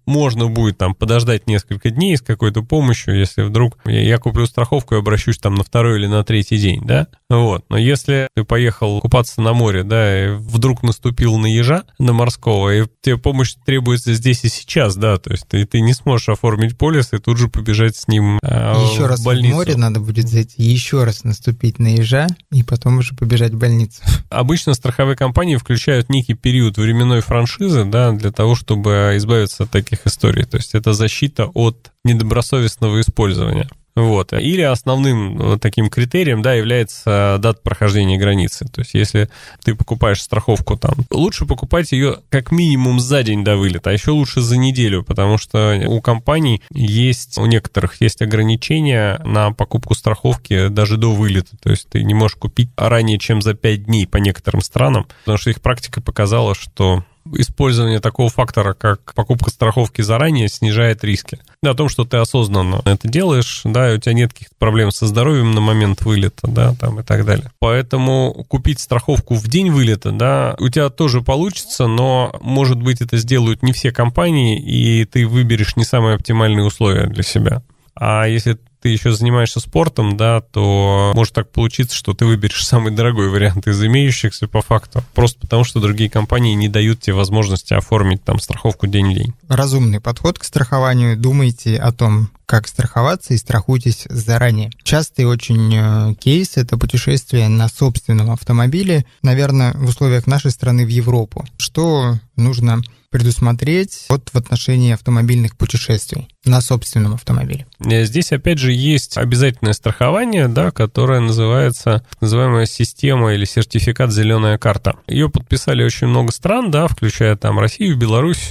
можно будет там подождать несколько дней с какой-то помощью, если вдруг я куплю страховку и обращусь там на второй или на третий день, да, вот. Но если ты поехал купаться на море, да, и вдруг наступил на ежа, на морского, и тебе помощь требуется здесь и сейчас, да, то есть ты, ты не сможешь оформить полис и тут же побежать с ним э, Еще в раз больницу. в море надо будет зайти, еще раз наступить на ежа и потом уже побежать в больницу. Обычно страховые компании включают некий период временной франшизы, да, для того, чтобы избавиться от таких историй. То есть это защита от недобросовестного использования. Вот. Или основным таким критерием, да, является дата прохождения границы. То есть, если ты покупаешь страховку там, лучше покупать ее как минимум за день до вылета, а еще лучше за неделю, потому что у компаний есть, у некоторых есть ограничения на покупку страховки даже до вылета. То есть, ты не можешь купить ранее, чем за 5 дней по некоторым странам, потому что их практика показала, что использование такого фактора, как покупка страховки заранее, снижает риски. Да, о том, что ты осознанно это делаешь, да, и у тебя нет каких-то проблем со здоровьем на момент вылета, да, там и так далее. Поэтому купить страховку в день вылета, да, у тебя тоже получится, но, может быть, это сделают не все компании, и ты выберешь не самые оптимальные условия для себя. А если ты еще занимаешься спортом, да, то может так получиться, что ты выберешь самый дорогой вариант из имеющихся по факту, просто потому что другие компании не дают тебе возможности оформить там страховку день в день. Разумный подход к страхованию. Думайте о том, как страховаться и страхуйтесь заранее. Частый очень э, кейс — это путешествие на собственном автомобиле, наверное, в условиях нашей страны в Европу. Что нужно предусмотреть вот в отношении автомобильных путешествий на собственном автомобиле. Э, здесь, опять же, есть обязательное страхование, да, которое называется называемая система или сертификат «Зеленая карта». Ее подписали очень много стран, да, включая там Россию, Беларусь,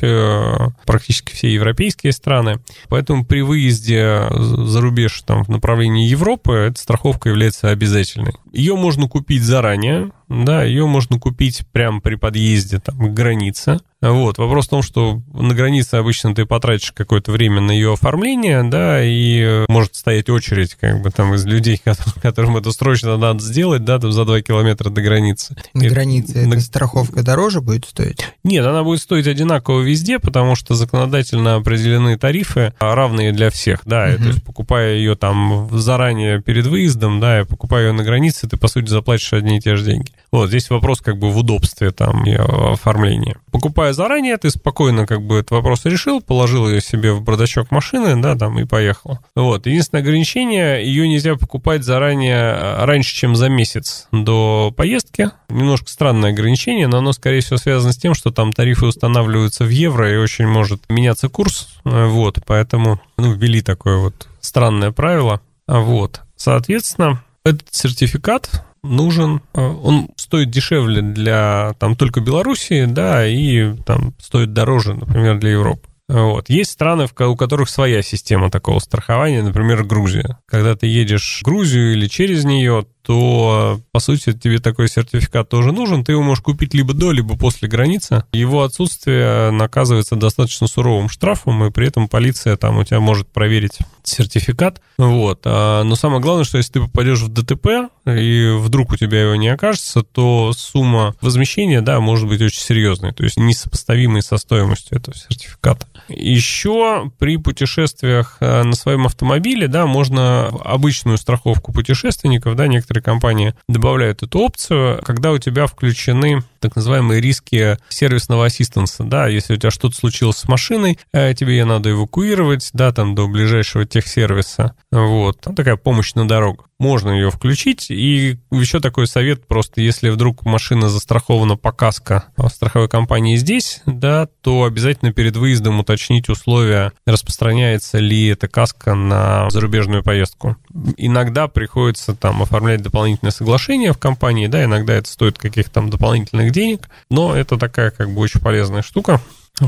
практически все европейские страны. Поэтому при выезде за рубеж там, в направлении Европы эта страховка является обязательной. Ее можно купить заранее, да, ее можно купить прямо при подъезде там, к границе. Вот. Вопрос в том, что на границе обычно ты потратишь какое-то время на ее оформление, да, и может стоять очередь как бы там из людей, которым это срочно надо сделать, да, там за 2 километра до границы. На и, границе на... страховка дороже будет стоить? Нет, она будет стоить одинаково везде, потому что законодательно определены тарифы равные для всех, да, угу. то есть покупая ее там заранее перед выездом, да, и покупая ее на границе, ты, по сути, заплатишь одни и те же деньги. Вот, здесь вопрос как бы в удобстве там и оформлении. Покупая заранее, ты спокойно как бы этот вопрос решил, положил ее себе в бардачок машины, да, там и поехал. Вот, единственное ограничение, ее нельзя покупать заранее, а, раньше, чем за месяц до поездки. Немножко странное ограничение, но оно, скорее всего, связано с тем, что там тарифы устанавливаются в евро и очень может меняться курс, вот, поэтому, ну, ввели такое вот странное правило, вот. Соответственно, этот сертификат нужен. Э, он стоит дешевле для там только Белоруссии, да, и там стоит дороже, например, для Европы. Вот. Есть страны, у которых своя система такого страхования, например, Грузия. Когда ты едешь в Грузию или через нее, то, по сути, тебе такой сертификат тоже нужен. Ты его можешь купить либо до, либо после границы. Его отсутствие наказывается достаточно суровым штрафом, и при этом полиция там у тебя может проверить сертификат. Вот. А, но самое главное, что если ты попадешь в ДТП, и вдруг у тебя его не окажется, то сумма возмещения, да, может быть очень серьезной, то есть несопоставимой со стоимостью этого сертификата. Еще при путешествиях а, на своем автомобиле, да, можно обычную страховку путешественников, да, некоторые некоторые компании добавляют эту опцию, когда у тебя включены так называемые риски сервисного ассистанса, да, если у тебя что-то случилось с машиной, э, тебе ее надо эвакуировать, да, там до ближайшего техсервиса, вот, там такая помощь на дорогу. Можно ее включить, и еще такой совет, просто если вдруг машина застрахована по каско страховой компании здесь, да, то обязательно перед выездом уточнить условия, распространяется ли эта каска на зарубежную поездку. Иногда приходится там оформлять дополнительное соглашение в компании, да, иногда это стоит каких-то там дополнительных денег, но это такая как бы очень полезная штука,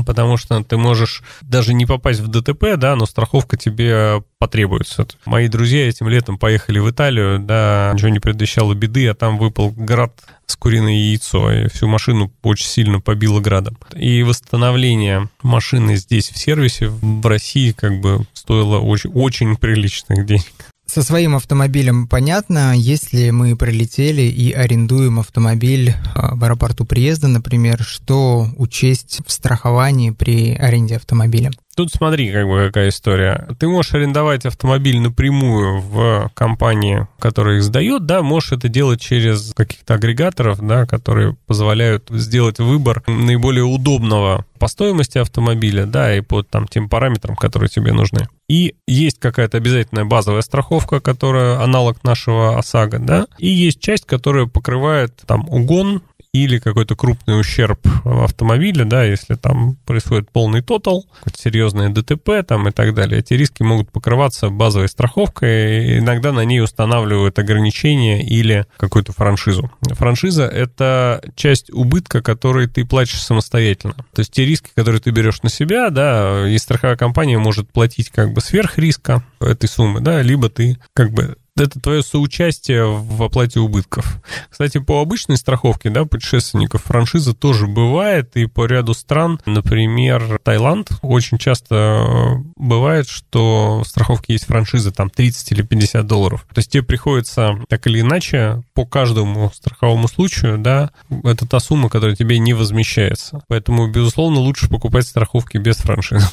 потому что ты можешь даже не попасть в ДТП, да, но страховка тебе потребуется. Мои друзья этим летом поехали в Италию, да, ничего не предвещало беды, а там выпал град с куриное яйцо, и всю машину очень сильно побило градом. И восстановление машины здесь в сервисе в России как бы стоило очень, очень приличных денег. Со своим автомобилем понятно, если мы прилетели и арендуем автомобиль а, в аэропорту приезда, например, что учесть в страховании при аренде автомобиля? Тут смотри, как бы какая история. Ты можешь арендовать автомобиль напрямую в компании, которая их сдает, да, можешь это делать через каких-то агрегаторов, да, которые позволяют сделать выбор наиболее удобного по стоимости автомобиля, да, и по там тем параметрам, которые тебе нужны. И есть какая-то обязательная базовая страховка, которая аналог нашего ОСАГО, да, и есть часть, которая покрывает там угон, или какой-то крупный ущерб в автомобиле, да, если там происходит полный тотал, серьезное ДТП там и так далее, эти риски могут покрываться базовой страховкой, иногда на ней устанавливают ограничения или какую-то франшизу. Франшиза — это часть убытка, который ты платишь самостоятельно. То есть те риски, которые ты берешь на себя, да, и страховая компания может платить как бы сверх риска этой суммы, да, либо ты как бы это твое соучастие в оплате убытков. Кстати, по обычной страховке, да, путешественников франшиза тоже бывает, и по ряду стран, например, Таиланд, очень часто э, бывает, что в страховке есть франшиза там 30 или 50 долларов. То есть тебе приходится так или иначе по каждому страховому случаю, да, это та сумма, которая тебе не возмещается. Поэтому, безусловно, лучше покупать страховки без франшизы.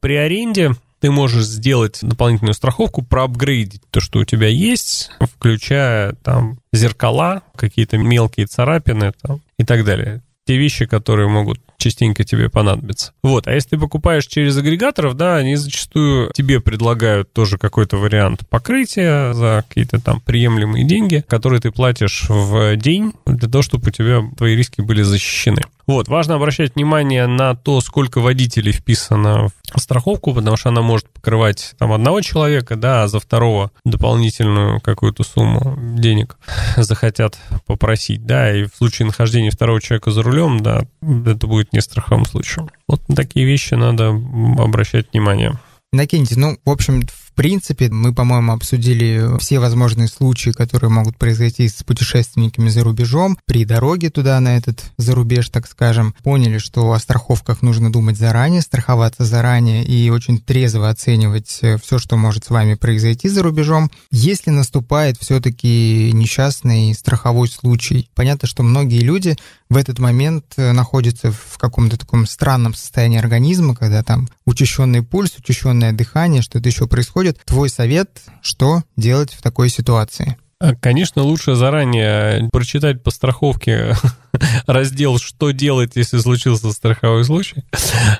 При аренде ты можешь сделать дополнительную страховку, проапгрейдить то, что у тебя есть, включая там зеркала, какие-то мелкие царапины там, и так далее. Те вещи, которые могут частенько тебе понадобится. Вот, а если ты покупаешь через агрегаторов, да, они зачастую тебе предлагают тоже какой-то вариант покрытия за какие-то там приемлемые деньги, которые ты платишь в день для того, чтобы у тебя твои риски были защищены. Вот, важно обращать внимание на то, сколько водителей вписано в страховку, потому что она может покрывать там одного человека, да, а за второго дополнительную какую-то сумму денег захотят попросить, да, и в случае нахождения второго человека за рулем, да, это будет не страховым случаем. Вот на такие вещи надо обращать внимание. Накиньте, ну, в общем, в принципе, мы, по-моему, обсудили все возможные случаи, которые могут произойти с путешественниками за рубежом, при дороге туда, на этот зарубеж, так скажем. Поняли, что о страховках нужно думать заранее, страховаться заранее и очень трезво оценивать э, все, что может с вами произойти за рубежом. Если наступает все-таки несчастный страховой случай, понятно, что многие люди в этот момент э, находится в каком-то таком странном состоянии организма, когда там учащенный пульс, учащенное дыхание, что-то еще происходит. Твой совет, что делать в такой ситуации? А, конечно, лучше заранее прочитать по страховке раздел «Что делать, если случился страховой случай?».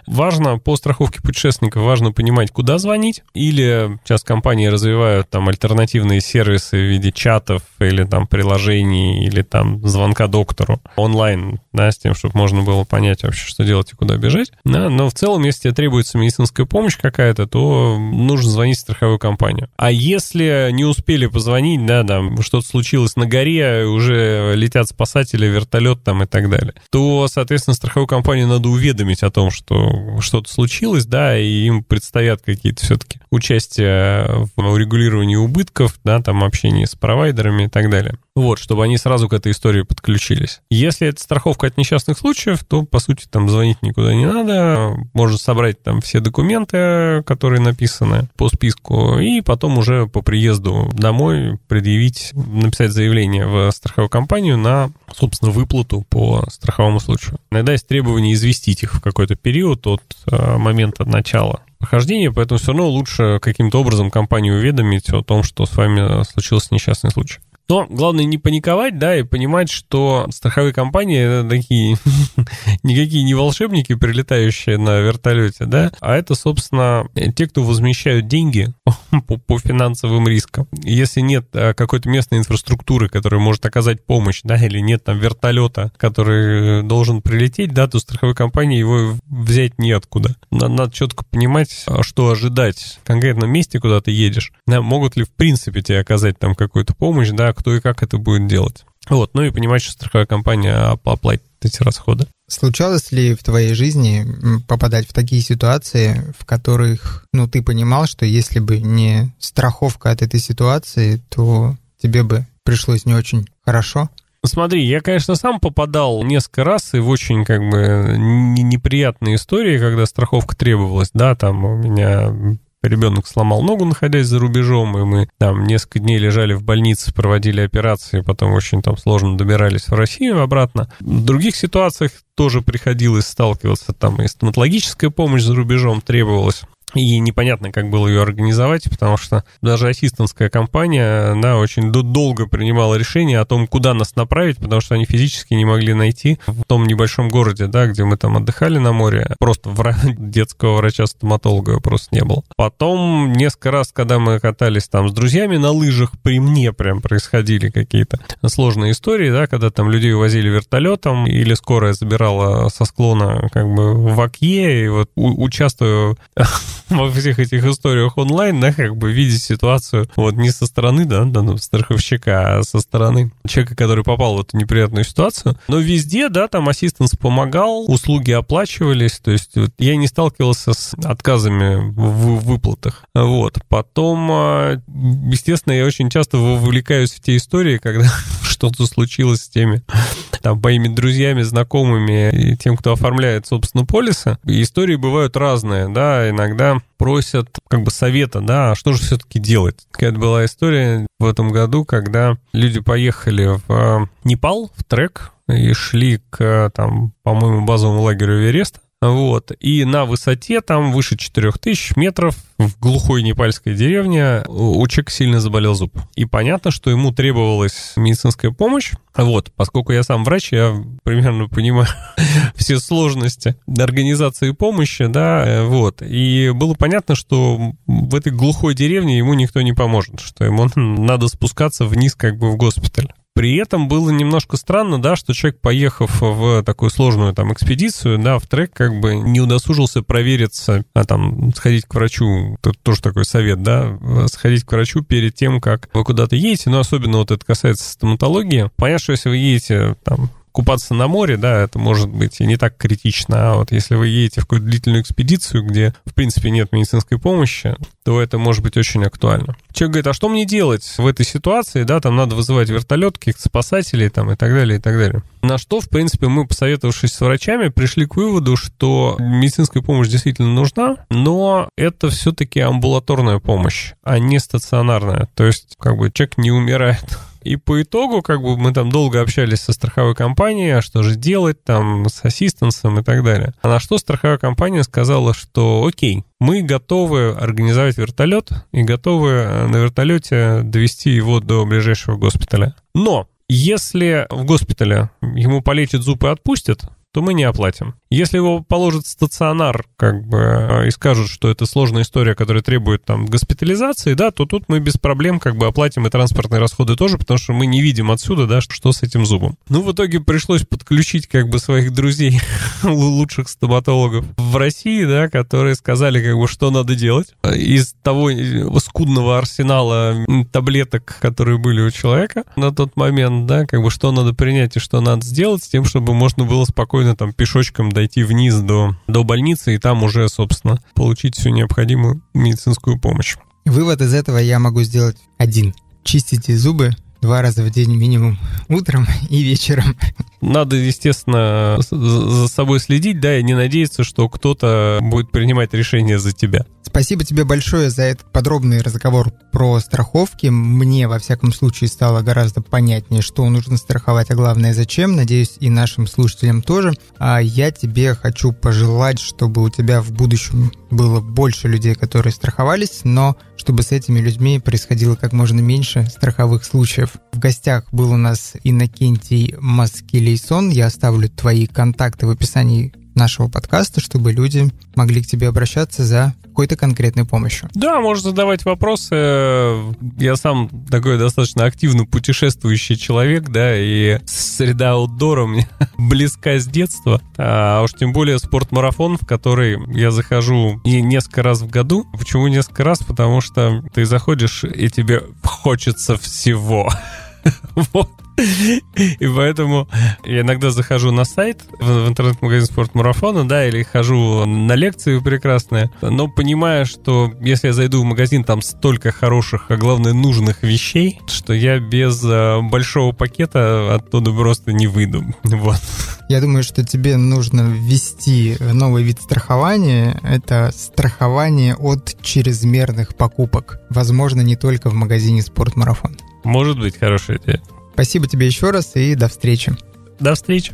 Важно по страховке путешественников, важно понимать, куда звонить. Или сейчас компании развивают там альтернативные сервисы в виде чатов или там приложений, или там звонка доктору онлайн, да, с тем, чтобы можно было понять вообще, что делать и куда бежать. Да, но в целом, если тебе требуется медицинская помощь какая-то, то нужно звонить в страховую компанию. А если не успели позвонить, да, там что-то случилось на горе, уже летят спасатели, вертолет там и так далее, то, соответственно, страховую компанию надо уведомить о том, что что-то случилось, да, и им предстоят какие-то все-таки участия в урегулировании убытков, да, там общение с провайдерами и так далее. Вот, чтобы они сразу к этой истории подключились. Если это страховка от несчастных случаев, то, по сути, там звонить никуда не надо. Можно собрать там все документы, которые написаны по списку, и потом уже по приезду домой предъявить, написать заявление в страховую компанию на, собственно, выплату по страховому случаю. Иногда есть требование известить их в какой-то период от э, момента начала прохождения, поэтому все равно лучше каким-то образом компанию уведомить о том, что с вами случился несчастный случай. Но главное не паниковать, да, и понимать, что страховые компании это такие никакие не волшебники, прилетающие на вертолете, да, а это, собственно, те, кто возмещают деньги по, по финансовым рискам. Если нет а, какой-то местной инфраструктуры, которая может оказать помощь, да, или нет там вертолета, который должен прилететь, да, то страховой компании его взять неоткуда. Надо, надо четко понимать, а, что ожидать в конкретном месте, куда ты едешь. Да, могут ли в принципе тебе оказать там какую-то помощь, да, кто и как это будет делать. Вот, ну и понимать, что страховая компания оплатит эти расходы. Случалось ли в твоей жизни попадать в такие ситуации, в которых, ну, ты понимал, что если бы не страховка от этой ситуации, то тебе бы пришлось не очень хорошо? Смотри, я, конечно, сам попадал несколько раз и в очень, как бы, неприятные истории, когда страховка требовалась, да, там у меня ребенок сломал ногу, находясь за рубежом, и мы там несколько дней лежали в больнице, проводили операции, потом очень там сложно добирались в Россию обратно. В других ситуациях тоже приходилось сталкиваться, там и стоматологическая помощь за рубежом требовалась. И непонятно, как было ее организовать, потому что даже ассистентская компания, да, очень долго принимала решение о том, куда нас направить, потому что они физически не могли найти в том небольшом городе, да, где мы там отдыхали на море. Просто вра... детского врача-стоматолога просто не было. Потом несколько раз, когда мы катались там с друзьями на лыжах, при мне прям происходили какие-то сложные истории, да, когда там людей увозили вертолетом или скорая забирала со склона как бы в окье, и вот участвую во всех этих историях онлайн, да, как бы видеть ситуацию вот не со стороны, да, да ну, страховщика, а со стороны человека, который попал в эту неприятную ситуацию. Но везде, да, там ассистенс помогал, услуги оплачивались, то есть вот, я не сталкивался с отказами в выплатах. Вот. Потом, а, естественно, я очень часто вовлекаюсь в те истории, когда что-то случилось с теми там, моими друзьями, знакомыми и тем, кто оформляет, собственно, полисы. И истории бывают разные, да, иногда просят как бы совета, да, а что же все-таки делать? Какая-то была история в этом году, когда люди поехали в Непал, в трек, и шли к, там, по-моему, базовому лагерю Эвереста. Вот. И на высоте, там выше 4000 метров, в глухой непальской деревне, у человека сильно заболел зуб. И понятно, что ему требовалась медицинская помощь. Вот, поскольку я сам врач, я примерно понимаю все сложности организации помощи, да, э, вот. И было понятно, что в этой глухой деревне ему никто не поможет, что ему надо спускаться вниз как бы в госпиталь. При этом было немножко странно, да, что человек, поехав в такую сложную там экспедицию, да, в трек, как бы не удосужился провериться, а там сходить к врачу, это тоже такой совет, да, сходить к врачу перед тем, как вы куда-то едете, но особенно вот это касается стоматологии. Понятно, что если вы едете там купаться на море, да, это может быть и не так критично. А вот если вы едете в какую-то длительную экспедицию, где, в принципе, нет медицинской помощи, то это может быть очень актуально. Человек говорит, а что мне делать в этой ситуации, да, там надо вызывать вертолет, каких-то спасателей там и так далее, и так далее. На что, в принципе, мы, посоветовавшись с врачами, пришли к выводу, что медицинская помощь действительно нужна, но это все-таки амбулаторная помощь, а не стационарная. То есть, как бы, человек не умирает и по итогу, как бы мы там долго общались со страховой компанией, а что же делать там с ассистенсом и так далее. А на что страховая компания сказала, что окей, мы готовы организовать вертолет и готовы э, на вертолете довести его до ближайшего госпиталя. Но если в госпитале ему полечат зубы и отпустят, то мы не оплатим. Если его положат в стационар, как бы, э, и скажут, что это сложная история, которая требует там госпитализации, да, то тут мы без проблем как бы оплатим и транспортные расходы тоже, потому что мы не видим отсюда, да, что с этим зубом. Ну, в итоге пришлось подключить как бы своих друзей, лучших стоматологов в России, да, которые сказали как бы, что надо делать. Из того скудного арсенала таблеток, которые были у человека на тот момент, да, как бы, что надо принять и что надо сделать с тем, чтобы можно было спокойно там пешочком дойти вниз до, до больницы и там уже, собственно, получить всю необходимую медицинскую помощь. Вывод из этого я могу сделать один. Чистите зубы два раза в день минимум, утром и вечером. надо, естественно, за собой следить, да, и не надеяться, что кто-то будет принимать решение за тебя. Спасибо тебе большое за этот подробный разговор про страховки. Мне, во всяком случае, стало гораздо понятнее, что нужно страховать, а главное, зачем. Надеюсь, и нашим слушателям тоже. А я тебе хочу пожелать, чтобы у тебя в будущем было больше людей, которые страховались, но чтобы с этими людьми происходило как можно меньше страховых случаев. В гостях был у нас Иннокентий Маскелейсон. Я оставлю твои контакты в описании нашего подкаста, чтобы люди могли к тебе обращаться за какой-то конкретной помощью. Да, можешь задавать вопросы. Я сам такой достаточно активно путешествующий человек, да, и среда аутдора мне близка с детства. А уж тем более спортмарафон, в который я захожу и несколько раз в году. Почему несколько раз? Потому что ты заходишь, и тебе хочется всего. Вот. И поэтому я иногда захожу на сайт в интернет-магазин спортмарафона, да, или хожу на лекции прекрасные, но понимая, что если я зайду в магазин, там столько хороших, а главное нужных вещей, что я без э, большого пакета оттуда просто не выйду. Вот. Я думаю, что тебе нужно ввести новый вид страхования. Это страхование от чрезмерных покупок. Возможно, не только в магазине «Спортмарафон». Может быть, хорошая идея. Спасибо тебе еще раз и до встречи. До встречи.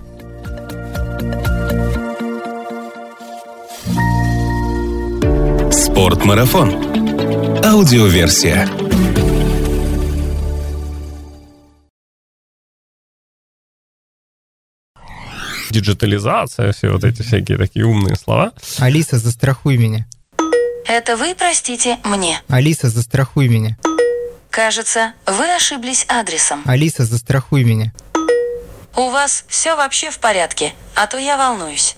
Спортмарафон. Аудиоверсия. Диджитализация, все вот эти всякие такие умные слова. Алиса, застрахуй меня. Это вы простите мне. Алиса, застрахуй меня. Кажется, вы ошиблись адресом. Алиса, застрахуй меня. У вас все вообще в порядке, а то я волнуюсь.